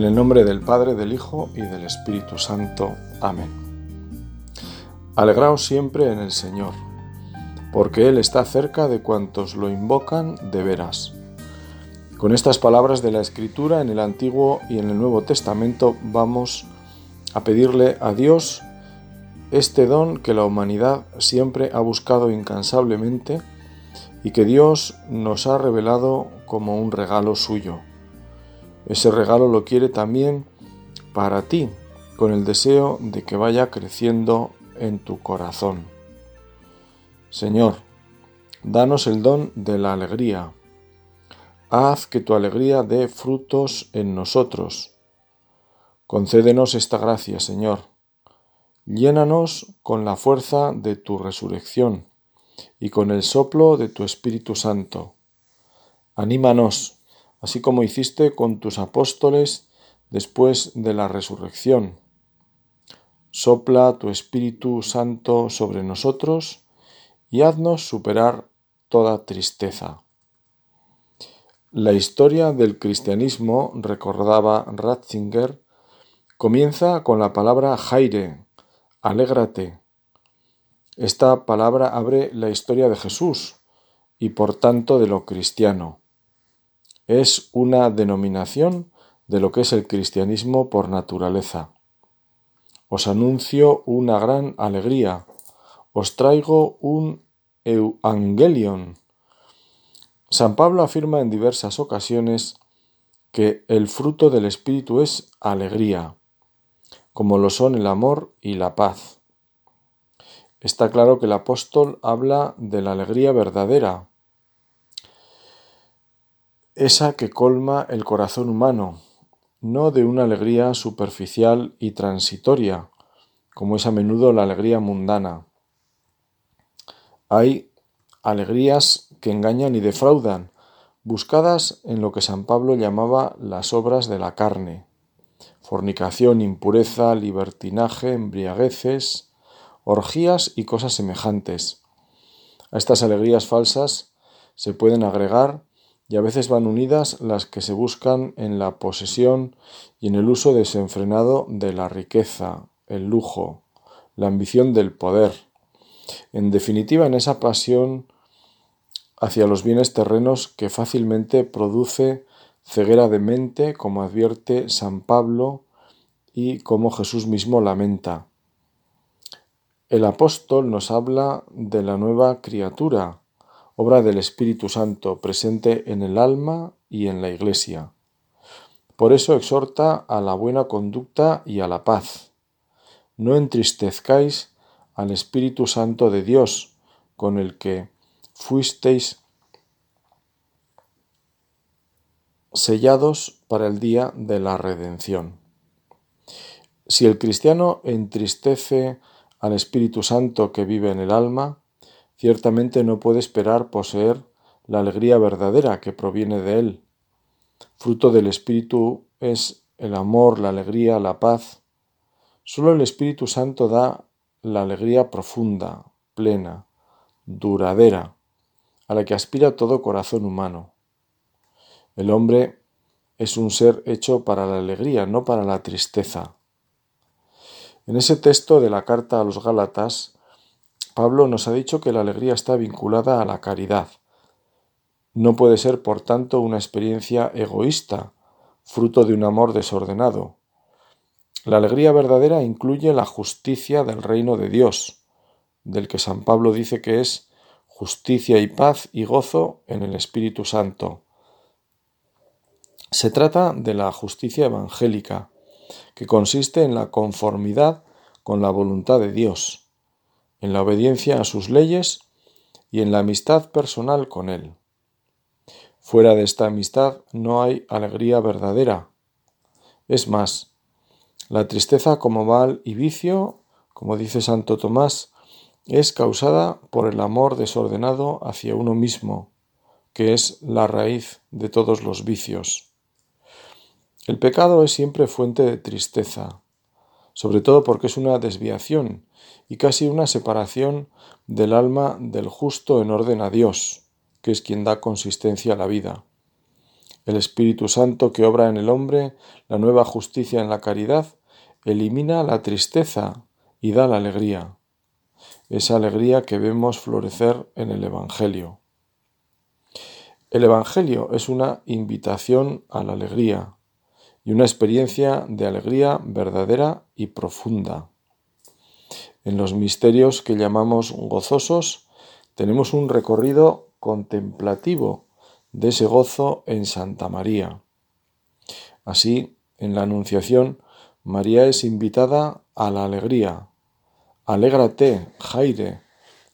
En el nombre del Padre, del Hijo y del Espíritu Santo. Amén. Alegraos siempre en el Señor, porque Él está cerca de cuantos lo invocan de veras. Con estas palabras de la Escritura en el Antiguo y en el Nuevo Testamento vamos a pedirle a Dios este don que la humanidad siempre ha buscado incansablemente y que Dios nos ha revelado como un regalo suyo. Ese regalo lo quiere también para ti, con el deseo de que vaya creciendo en tu corazón. Señor, danos el don de la alegría. Haz que tu alegría dé frutos en nosotros. Concédenos esta gracia, Señor. Llénanos con la fuerza de tu resurrección y con el soplo de tu Espíritu Santo. Anímanos así como hiciste con tus apóstoles después de la resurrección. Sopla tu Espíritu Santo sobre nosotros y haznos superar toda tristeza. La historia del cristianismo, recordaba Ratzinger, comienza con la palabra Jaire, alégrate. Esta palabra abre la historia de Jesús y por tanto de lo cristiano es una denominación de lo que es el cristianismo por naturaleza. Os anuncio una gran alegría, os traigo un evangelion. San Pablo afirma en diversas ocasiones que el fruto del Espíritu es alegría, como lo son el amor y la paz. Está claro que el apóstol habla de la alegría verdadera, esa que colma el corazón humano, no de una alegría superficial y transitoria, como es a menudo la alegría mundana. Hay alegrías que engañan y defraudan, buscadas en lo que San Pablo llamaba las obras de la carne, fornicación, impureza, libertinaje, embriagueces, orgías y cosas semejantes. A estas alegrías falsas se pueden agregar y a veces van unidas las que se buscan en la posesión y en el uso desenfrenado de la riqueza, el lujo, la ambición del poder. En definitiva, en esa pasión hacia los bienes terrenos que fácilmente produce ceguera de mente, como advierte San Pablo y como Jesús mismo lamenta. El apóstol nos habla de la nueva criatura, obra del Espíritu Santo presente en el alma y en la Iglesia. Por eso exhorta a la buena conducta y a la paz. No entristezcáis al Espíritu Santo de Dios, con el que fuisteis sellados para el día de la redención. Si el cristiano entristece al Espíritu Santo que vive en el alma, ciertamente no puede esperar poseer la alegría verdadera que proviene de Él. Fruto del Espíritu es el amor, la alegría, la paz. Solo el Espíritu Santo da la alegría profunda, plena, duradera, a la que aspira todo corazón humano. El hombre es un ser hecho para la alegría, no para la tristeza. En ese texto de la carta a los Gálatas Pablo nos ha dicho que la alegría está vinculada a la caridad. No puede ser, por tanto, una experiencia egoísta, fruto de un amor desordenado. La alegría verdadera incluye la justicia del reino de Dios, del que San Pablo dice que es justicia y paz y gozo en el Espíritu Santo. Se trata de la justicia evangélica, que consiste en la conformidad con la voluntad de Dios en la obediencia a sus leyes y en la amistad personal con Él. Fuera de esta amistad no hay alegría verdadera. Es más, la tristeza como mal y vicio, como dice Santo Tomás, es causada por el amor desordenado hacia uno mismo, que es la raíz de todos los vicios. El pecado es siempre fuente de tristeza, sobre todo porque es una desviación y casi una separación del alma del justo en orden a Dios, que es quien da consistencia a la vida. El Espíritu Santo que obra en el hombre la nueva justicia en la caridad, elimina la tristeza y da la alegría. Esa alegría que vemos florecer en el Evangelio. El Evangelio es una invitación a la alegría y una experiencia de alegría verdadera y profunda. En los misterios que llamamos gozosos tenemos un recorrido contemplativo de ese gozo en Santa María. Así, en la Anunciación, María es invitada a la alegría. Alégrate, Jaire,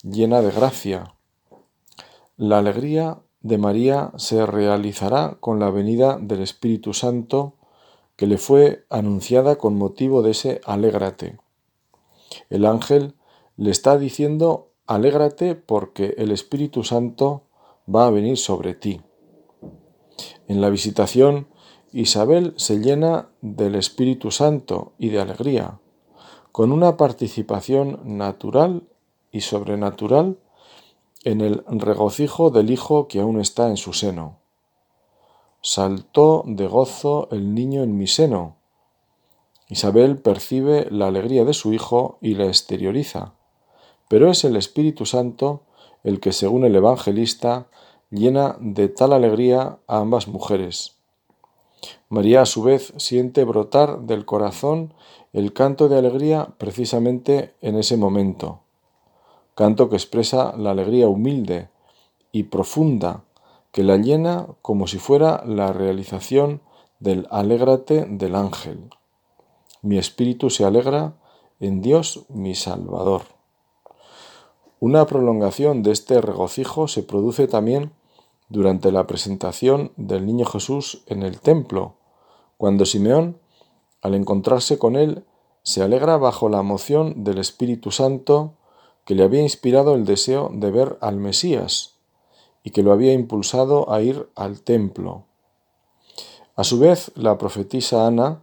llena de gracia. La alegría de María se realizará con la venida del Espíritu Santo que le fue anunciada con motivo de ese alégrate. El ángel le está diciendo alégrate porque el Espíritu Santo va a venir sobre ti. En la visitación, Isabel se llena del Espíritu Santo y de alegría, con una participación natural y sobrenatural en el regocijo del Hijo que aún está en su seno. Saltó de gozo el niño en mi seno. Isabel percibe la alegría de su Hijo y la exterioriza, pero es el Espíritu Santo el que, según el evangelista, llena de tal alegría a ambas mujeres. María a su vez siente brotar del corazón el canto de alegría precisamente en ese momento, canto que expresa la alegría humilde y profunda que la llena como si fuera la realización del alégrate del ángel. Mi espíritu se alegra en Dios mi Salvador. Una prolongación de este regocijo se produce también durante la presentación del niño Jesús en el templo, cuando Simeón, al encontrarse con él, se alegra bajo la emoción del Espíritu Santo que le había inspirado el deseo de ver al Mesías y que lo había impulsado a ir al templo. A su vez, la profetisa Ana,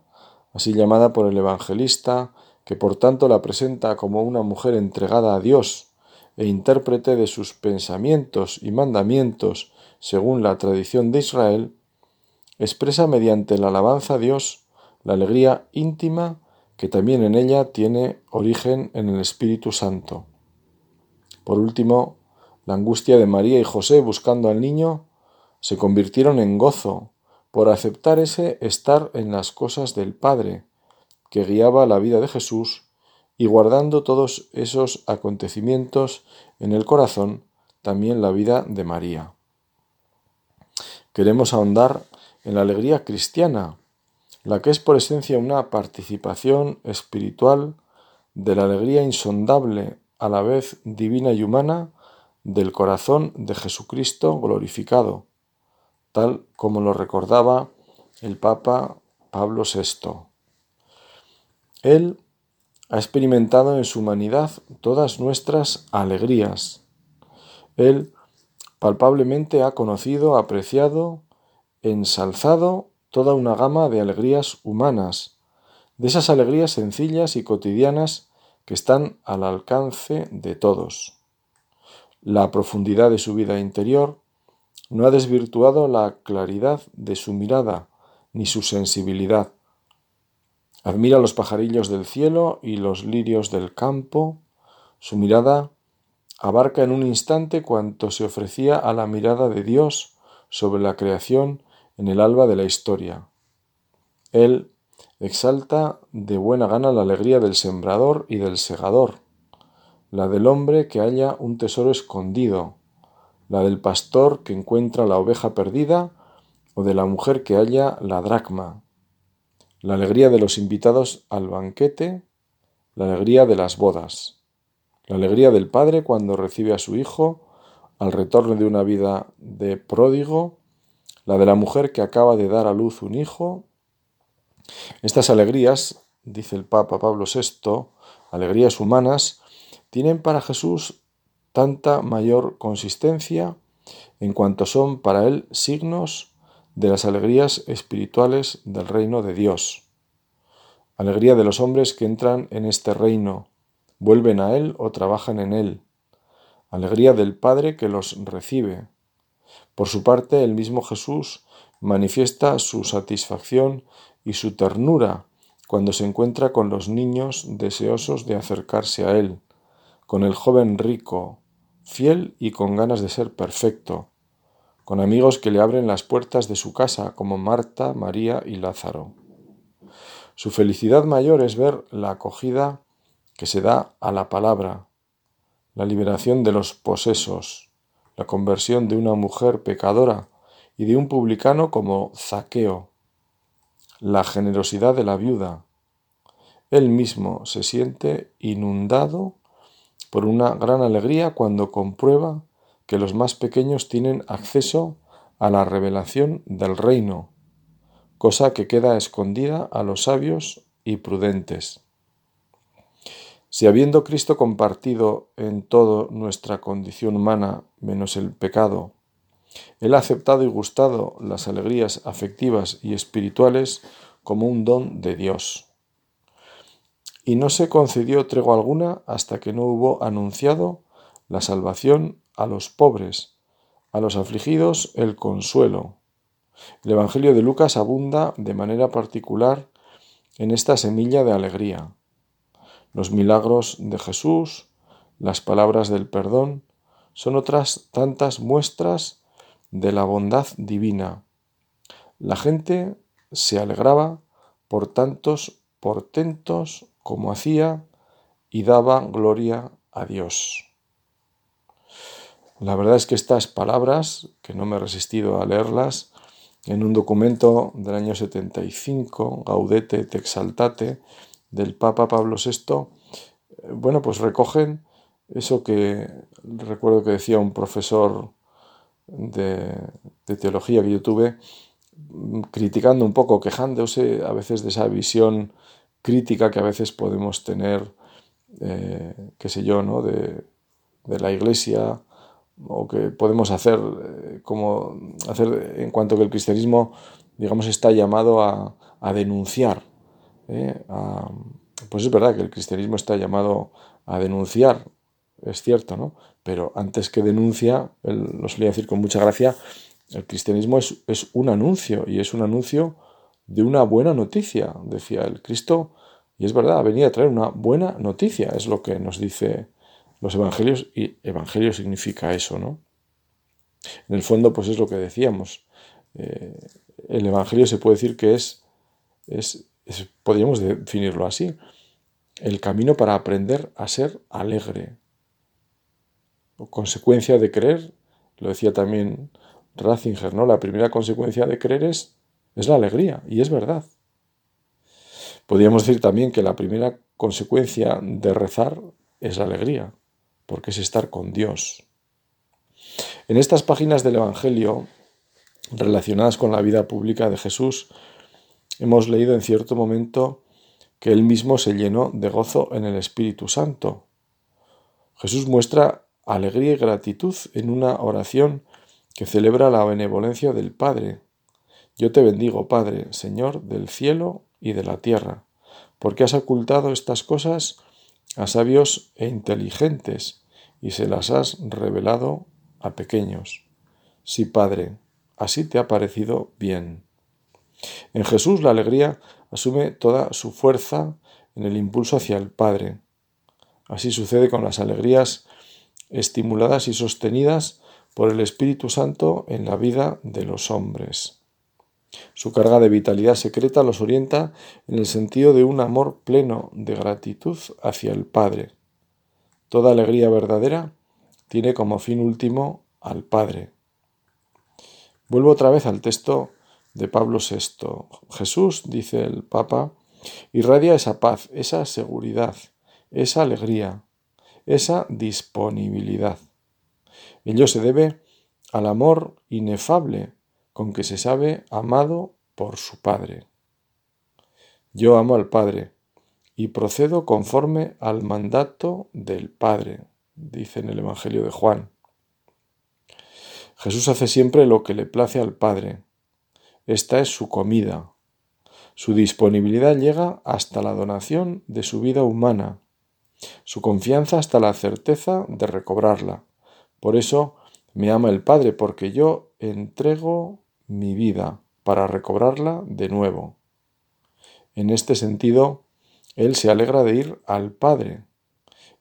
así llamada por el evangelista, que por tanto la presenta como una mujer entregada a Dios e intérprete de sus pensamientos y mandamientos según la tradición de Israel, expresa mediante la alabanza a Dios la alegría íntima que también en ella tiene origen en el Espíritu Santo. Por último, la angustia de María y José buscando al niño se convirtieron en gozo por aceptar ese estar en las cosas del Padre, que guiaba la vida de Jesús, y guardando todos esos acontecimientos en el corazón, también la vida de María. Queremos ahondar en la alegría cristiana, la que es por esencia una participación espiritual de la alegría insondable, a la vez divina y humana, del corazón de Jesucristo glorificado, tal como lo recordaba el Papa Pablo VI. Él ha experimentado en su humanidad todas nuestras alegrías. Él palpablemente ha conocido, apreciado, ensalzado toda una gama de alegrías humanas, de esas alegrías sencillas y cotidianas que están al alcance de todos. La profundidad de su vida interior no ha desvirtuado la claridad de su mirada ni su sensibilidad. Admira los pajarillos del cielo y los lirios del campo. Su mirada abarca en un instante cuanto se ofrecía a la mirada de Dios sobre la creación en el alba de la historia. Él exalta de buena gana la alegría del sembrador y del segador, la del hombre que halla un tesoro escondido, la del pastor que encuentra la oveja perdida o de la mujer que halla la dracma, la alegría de los invitados al banquete, la alegría de las bodas la alegría del padre cuando recibe a su hijo al retorno de una vida de pródigo, la de la mujer que acaba de dar a luz un hijo. Estas alegrías, dice el Papa Pablo VI, alegrías humanas, tienen para Jesús tanta mayor consistencia en cuanto son para él signos de las alegrías espirituales del reino de Dios. Alegría de los hombres que entran en este reino, vuelven a Él o trabajan en Él. Alegría del Padre que los recibe. Por su parte, el mismo Jesús manifiesta su satisfacción y su ternura cuando se encuentra con los niños deseosos de acercarse a Él, con el joven rico, fiel y con ganas de ser perfecto, con amigos que le abren las puertas de su casa como Marta, María y Lázaro. Su felicidad mayor es ver la acogida que se da a la palabra, la liberación de los posesos, la conversión de una mujer pecadora y de un publicano como Zaqueo, la generosidad de la viuda. Él mismo se siente inundado por una gran alegría cuando comprueba que los más pequeños tienen acceso a la revelación del reino, cosa que queda escondida a los sabios y prudentes. Si habiendo Cristo compartido en todo nuestra condición humana menos el pecado, Él ha aceptado y gustado las alegrías afectivas y espirituales como un don de Dios. Y no se concedió tregua alguna hasta que no hubo anunciado la salvación a los pobres, a los afligidos el consuelo. El Evangelio de Lucas abunda de manera particular en esta semilla de alegría los milagros de Jesús, las palabras del perdón, son otras tantas muestras de la bondad divina. La gente se alegraba por tantos portentos como hacía y daba gloria a Dios. La verdad es que estas palabras, que no me he resistido a leerlas, en un documento del año 75, Gaudete et Exaltate, del Papa Pablo VI, eh, bueno, pues recogen eso que recuerdo que decía un profesor de, teología que yo tuve, mm, criticando un poco, quejándose a veces de esa visión crítica que a veces podemos tener, eh, qué sé yo, ¿no? de, la iglesia o que podemos hacer eh, como hacer en cuanto que el cristianismo digamos está llamado a, a denunciar ¿eh? pues es verdad que el cristianismo está llamado a denunciar, es cierto, ¿no? Pero antes que denuncia, lo solía decir con mucha gracia, el cristianismo es, es, un anuncio y es un anuncio de una buena noticia, decía el Cristo, y es verdad, ha venido a traer una buena noticia, es lo que nos dice los evangelios, y evangelio significa eso, ¿no? En el fondo, pues es lo que decíamos. Eh, el evangelio se puede decir que es, es podríamos definirlo así, el camino para aprender a ser alegre. Consecuencia de creer, lo decía también Ratzinger, ¿no? La primera consecuencia de creer es, es la alegría, y es verdad. Podríamos decir también que la primera consecuencia de rezar es la alegría, porque es estar con Dios. En estas páginas del Evangelio, relacionadas con la vida pública de Jesús, Hemos leído en cierto momento que él mismo se llenó de gozo en el Espíritu Santo. Jesús muestra alegría y gratitud en una oración que celebra la benevolencia del Padre. Yo te bendigo, Padre, Señor del cielo y de la tierra, porque has ocultado estas cosas a sabios e inteligentes y se las has revelado a pequeños. Sí, Padre, así te ha parecido bien. En Jesús la alegría asume toda su fuerza en el impulso hacia el Padre. Así sucede con las alegrías estimuladas y sostenidas por el Espíritu Santo en la vida de los hombres. Su carga de vitalidad secreta los orienta en el sentido de un amor pleno de gratitud hacia el Padre. Toda alegría verdadera tiene como fin último al Padre. Vuelvo otra vez al texto de Pablo VI. Jesús, dice el Papa, irradia esa paz, esa seguridad, esa alegría, esa disponibilidad. Ello se debe al amor inefable con que se sabe amado por su Padre. Yo amo al Padre y procedo conforme al mandato del Padre, dice en el Evangelio de Juan. Jesús hace siempre lo que le place al Padre, esta es su comida. Su disponibilidad llega hasta la donación de su vida humana, su confianza hasta la certeza de recobrarla. Por eso me ama el Padre, porque yo entrego mi vida para recobrarla de nuevo. En este sentido, Él se alegra de ir al Padre.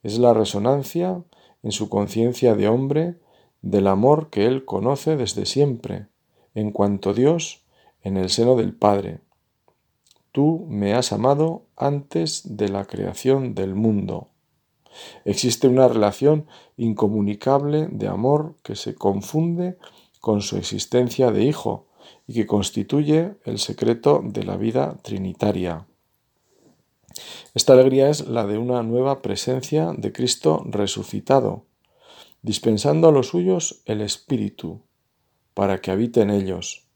Es la resonancia en su conciencia de hombre del amor que Él conoce desde siempre, en cuanto Dios en el seno del Padre. Tú me has amado antes de la creación del mundo. Existe una relación incomunicable de amor que se confunde con su existencia de hijo y que constituye el secreto de la vida trinitaria. Esta alegría es la de una nueva presencia de Cristo resucitado, dispensando a los suyos el Espíritu, para que habite en ellos.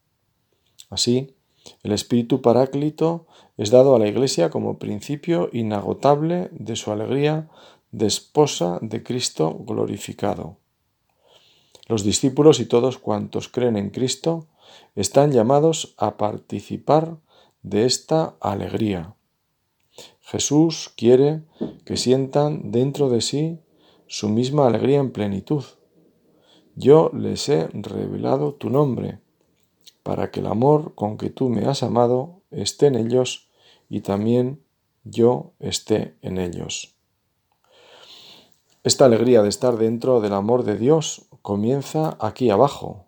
Así, el Espíritu Paráclito es dado a la Iglesia como principio inagotable de su alegría de esposa de Cristo glorificado. Los discípulos y todos cuantos creen en Cristo están llamados a participar de esta alegría. Jesús quiere que sientan dentro de sí su misma alegría en plenitud. Yo les he revelado tu nombre, para que el amor con que tú me has amado esté en ellos y también yo esté en ellos. Esta alegría de estar dentro del amor de Dios comienza aquí abajo.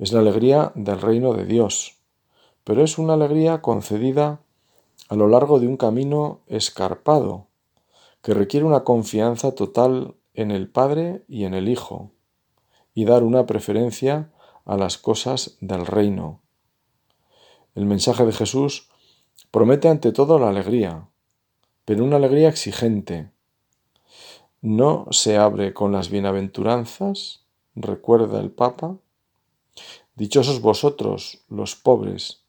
Es la alegría del reino de Dios, pero es una alegría concedida a lo largo de un camino escarpado, que requiere una confianza total en el Padre y en el Hijo, y dar una preferencia a las cosas del reino. El mensaje de Jesús promete ante todo la alegría, pero una alegría exigente, no se abre con las bienaventuranzas, recuerda el Papa. Dichosos vosotros, los pobres,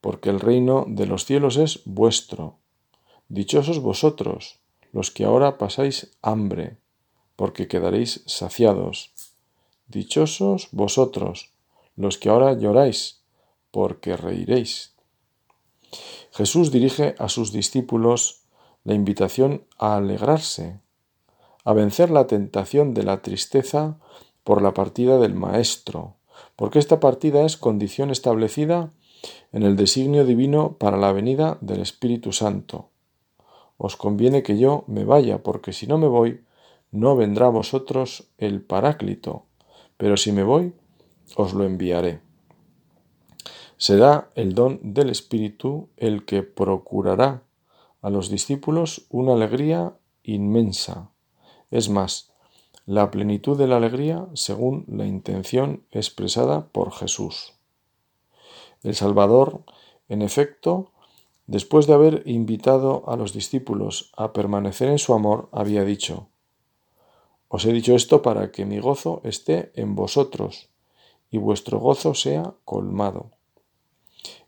porque el reino de los cielos es vuestro. Dichosos vosotros, los que ahora pasáis hambre, porque quedaréis saciados. Dichosos vosotros, los que ahora lloráis, porque reiréis. Jesús dirige a sus discípulos la invitación a alegrarse, a vencer la tentación de la tristeza por la partida del Maestro, porque esta partida es condición establecida en el designio divino para la venida del Espíritu Santo. Os conviene que yo me vaya, porque si no me voy, no vendrá a vosotros el Paráclito, pero si me voy, os lo enviaré. Será el don del Espíritu el que procurará a los discípulos una alegría inmensa, es más, la plenitud de la alegría según la intención expresada por Jesús. El Salvador, en efecto, después de haber invitado a los discípulos a permanecer en su amor, había dicho, Os he dicho esto para que mi gozo esté en vosotros y vuestro gozo sea colmado.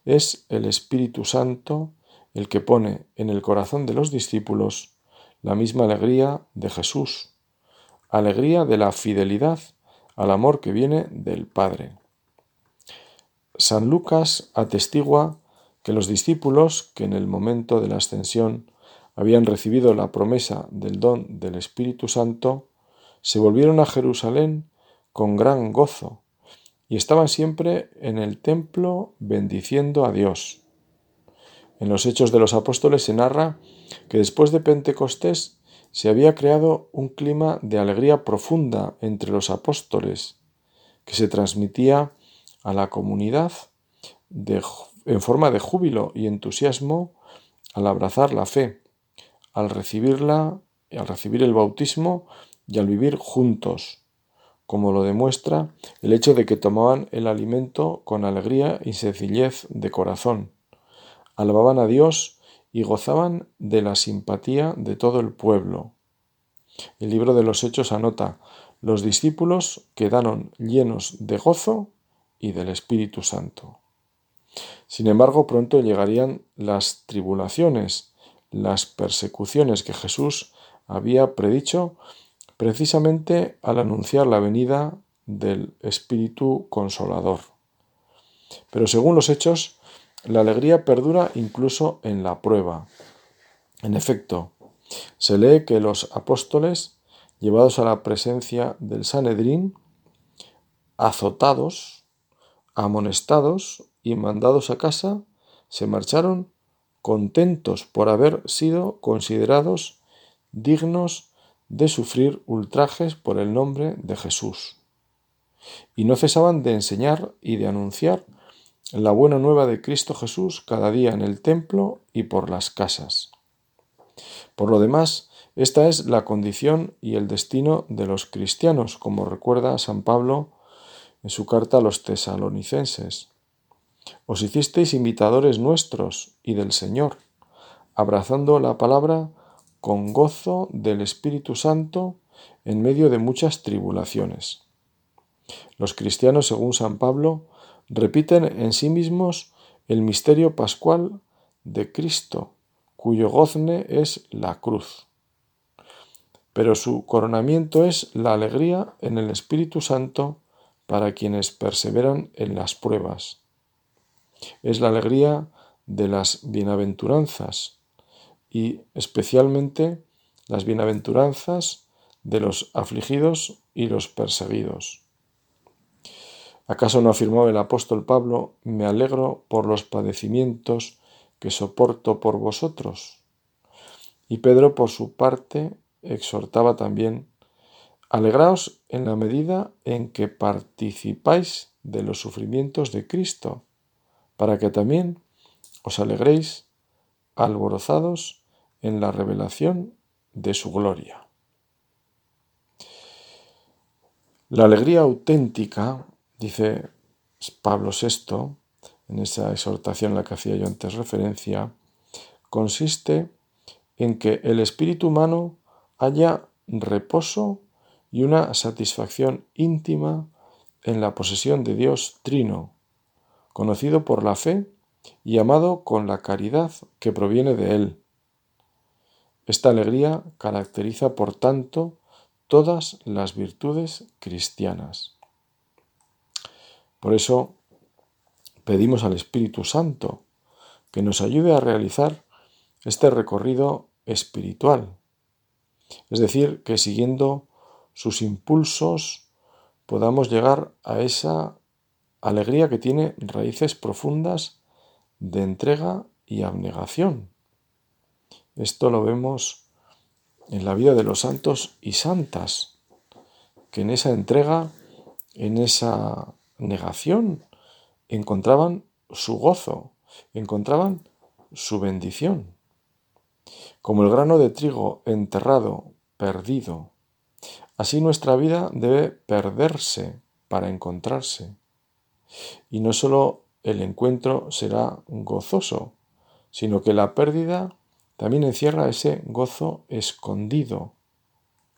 Es el Espíritu Santo el que pone en el corazón de los discípulos la misma alegría de Jesús, alegría de la fidelidad al amor que viene del Padre. San Lucas atestigua que los discípulos que en el momento de la ascensión habían recibido la promesa del don del Espíritu Santo, se volvieron a Jerusalén con gran gozo y estaban siempre en el templo bendiciendo a Dios. En los Hechos de los Apóstoles se narra que después de Pentecostés se había creado un clima de alegría profunda entre los apóstoles, que se transmitía a la comunidad en forma de júbilo y entusiasmo al abrazar la fe, al recibirla, al recibir el bautismo y al vivir juntos, como lo demuestra el hecho de que tomaban el alimento con alegría y sencillez de corazón, alababan a Dios y gozaban de la simpatía de todo el pueblo. El libro de los Hechos anota, los discípulos quedaron llenos de gozo y del Espíritu Santo. Sin embargo, pronto llegarían las tribulaciones, las persecuciones que Jesús había predicho precisamente al anunciar la venida del Espíritu Consolador. Pero según los hechos, la alegría perdura incluso en la prueba. En efecto, se lee que los apóstoles, llevados a la presencia del Sanedrín, azotados, amonestados y mandados a casa, se marcharon contentos por haber sido considerados dignos de sufrir ultrajes por el nombre de Jesús. Y no cesaban de enseñar y de anunciar la buena nueva de Cristo Jesús cada día en el templo y por las casas. Por lo demás, esta es la condición y el destino de los cristianos, como recuerda San Pablo en su carta a los tesalonicenses. Os hicisteis imitadores nuestros y del Señor, abrazando la palabra con gozo del Espíritu Santo en medio de muchas tribulaciones. Los cristianos, según San Pablo, repiten en sí mismos el misterio pascual de Cristo, cuyo gozne es la cruz. Pero su coronamiento es la alegría en el Espíritu Santo para quienes perseveran en las pruebas. Es la alegría de las bienaventuranzas y especialmente las bienaventuranzas de los afligidos y los perseguidos. ¿Acaso no afirmó el apóstol Pablo, me alegro por los padecimientos que soporto por vosotros? Y Pedro, por su parte, exhortaba también, alegraos en la medida en que participáis de los sufrimientos de Cristo, para que también os alegréis alborozados en la revelación de su gloria. La alegría auténtica, dice Pablo VI, en esa exhortación a la que hacía yo antes referencia, consiste en que el espíritu humano haya reposo y una satisfacción íntima en la posesión de Dios Trino, conocido por la fe y amado con la caridad que proviene de Él. Esta alegría caracteriza, por tanto, todas las virtudes cristianas. Por eso pedimos al Espíritu Santo que nos ayude a realizar este recorrido espiritual es decir, que siguiendo sus impulsos podamos llegar a esa alegría que tiene raíces profundas de entrega y abnegación. Esto lo vemos en la vida de los santos y santas, que en esa entrega, en esa negación, encontraban su gozo, encontraban su bendición como el grano de trigo enterrado, perdido. Así nuestra vida debe perderse para encontrarse. Y no sólo el encuentro será gozoso, sino que la pérdida también encierra ese gozo escondido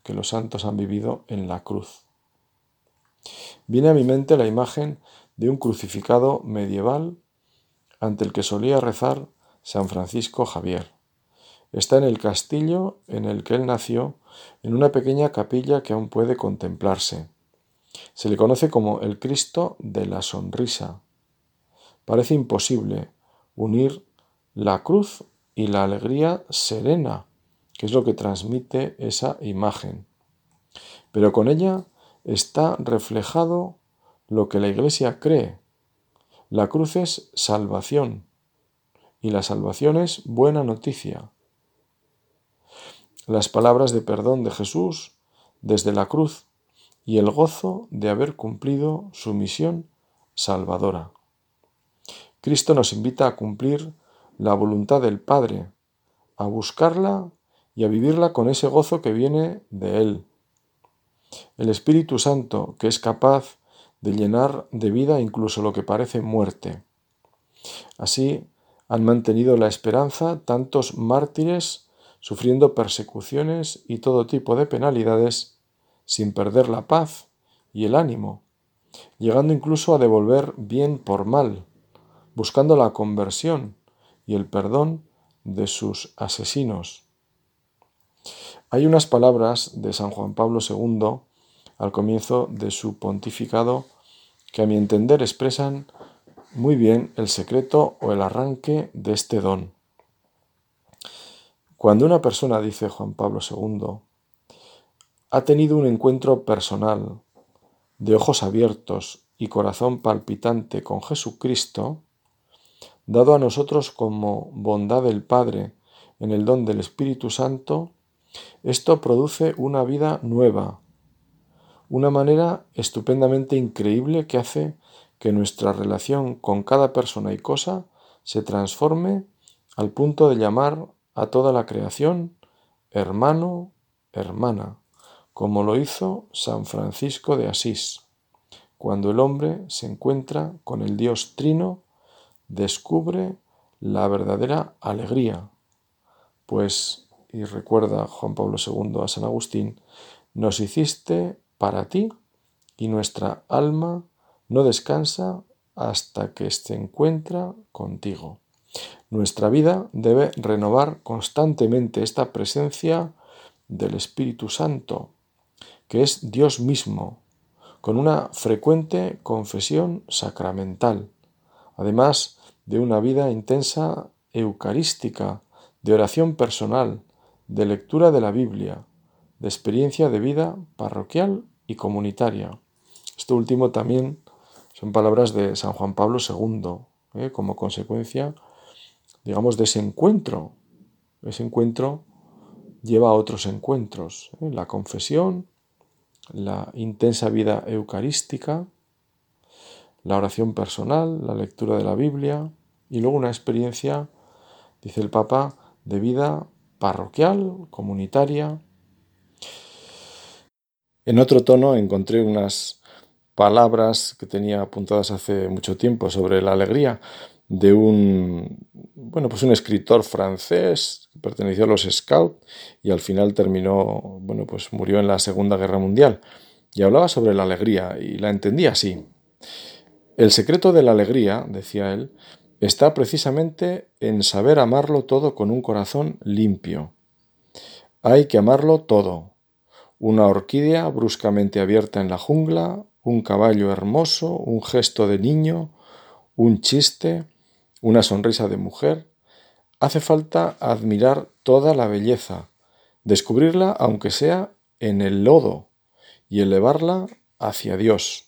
que los santos han vivido en la cruz. Viene a mi mente la imagen de un crucificado medieval ante el que solía rezar San Francisco Javier. Está en el castillo en el que él nació, en una pequeña capilla que aún puede contemplarse. Se le conoce como el Cristo de la Sonrisa. Parece imposible unir la cruz y la alegría serena, que es lo que transmite esa imagen. Pero con ella está reflejado lo que la Iglesia cree. La cruz es salvación y la salvación es buena noticia las palabras de perdón de Jesús desde la cruz y el gozo de haber cumplido su misión salvadora. Cristo nos invita a cumplir la voluntad del Padre, a buscarla y a vivirla con ese gozo que viene de Él. El Espíritu Santo, que es capaz de llenar de vida incluso lo que parece muerte. Así han mantenido la esperanza tantos mártires sufriendo persecuciones y todo tipo de penalidades, sin perder la paz y el ánimo, llegando incluso a devolver bien por mal, buscando la conversión y el perdón de sus asesinos. Hay unas palabras de San Juan Pablo II al comienzo de su pontificado que a mi entender expresan muy bien el secreto o el arranque de este don. Cuando una persona, dice Juan Pablo II, ha tenido un encuentro personal, de ojos abiertos y corazón palpitante con Jesucristo, dado a nosotros como bondad del Padre en el don del Espíritu Santo, esto produce una vida nueva, una manera estupendamente increíble que hace que nuestra relación con cada persona y cosa se transforme al punto de llamar a toda la creación hermano, hermana, como lo hizo San Francisco de Asís, cuando el hombre se encuentra con el Dios Trino, descubre la verdadera alegría, pues, y recuerda Juan Pablo II a San Agustín, nos hiciste para ti y nuestra alma no descansa hasta que se encuentra contigo. Nuestra vida debe renovar constantemente esta presencia del Espíritu Santo, que es Dios mismo, con una frecuente confesión sacramental, además de una vida intensa eucarística, de oración personal, de lectura de la Biblia, de experiencia de vida parroquial y comunitaria. Esto último también son palabras de San Juan Pablo II, ¿eh? como consecuencia, digamos, de ese encuentro. Ese encuentro lleva a otros encuentros, ¿eh? la confesión, la intensa vida eucarística, la oración personal, la lectura de la Biblia y luego una experiencia, dice el Papa, de vida parroquial, comunitaria. En otro tono encontré unas palabras que tenía apuntadas hace mucho tiempo sobre la alegría de un bueno pues un escritor francés que perteneció a los Scouts y al final terminó bueno pues murió en la Segunda Guerra Mundial y hablaba sobre la alegría y la entendía así el secreto de la alegría decía él está precisamente en saber amarlo todo con un corazón limpio. Hay que amarlo todo. Una orquídea bruscamente abierta en la jungla un caballo hermoso, un gesto de niño, un chiste, una sonrisa de mujer. Hace falta admirar toda la belleza, descubrirla aunque sea en el lodo y elevarla hacia Dios,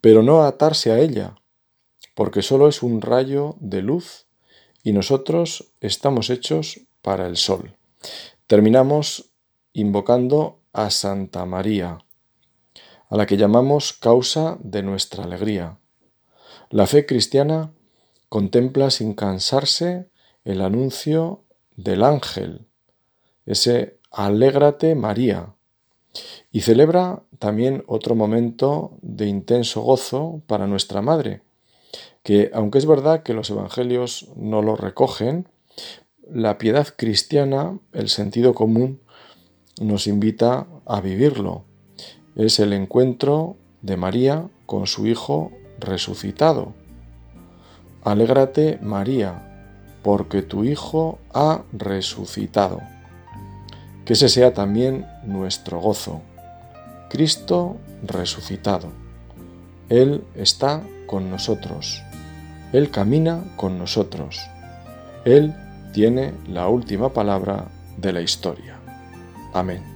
pero no atarse a ella, porque solo es un rayo de luz y nosotros estamos hechos para el sol. Terminamos invocando a Santa María a la que llamamos causa de nuestra alegría. La fe cristiana contempla sin cansarse el anuncio del ángel, ese alégrate María, y celebra también otro momento de intenso gozo para nuestra Madre, que aunque es verdad que los evangelios no lo recogen, la piedad cristiana, el sentido común, nos invita a vivirlo es el encuentro de María con su Hijo resucitado. Alégrate María, porque tu Hijo ha resucitado. Que ese sea también nuestro gozo. Cristo resucitado. Él está con nosotros. Él camina con nosotros. Él tiene la última palabra de la historia. Amén.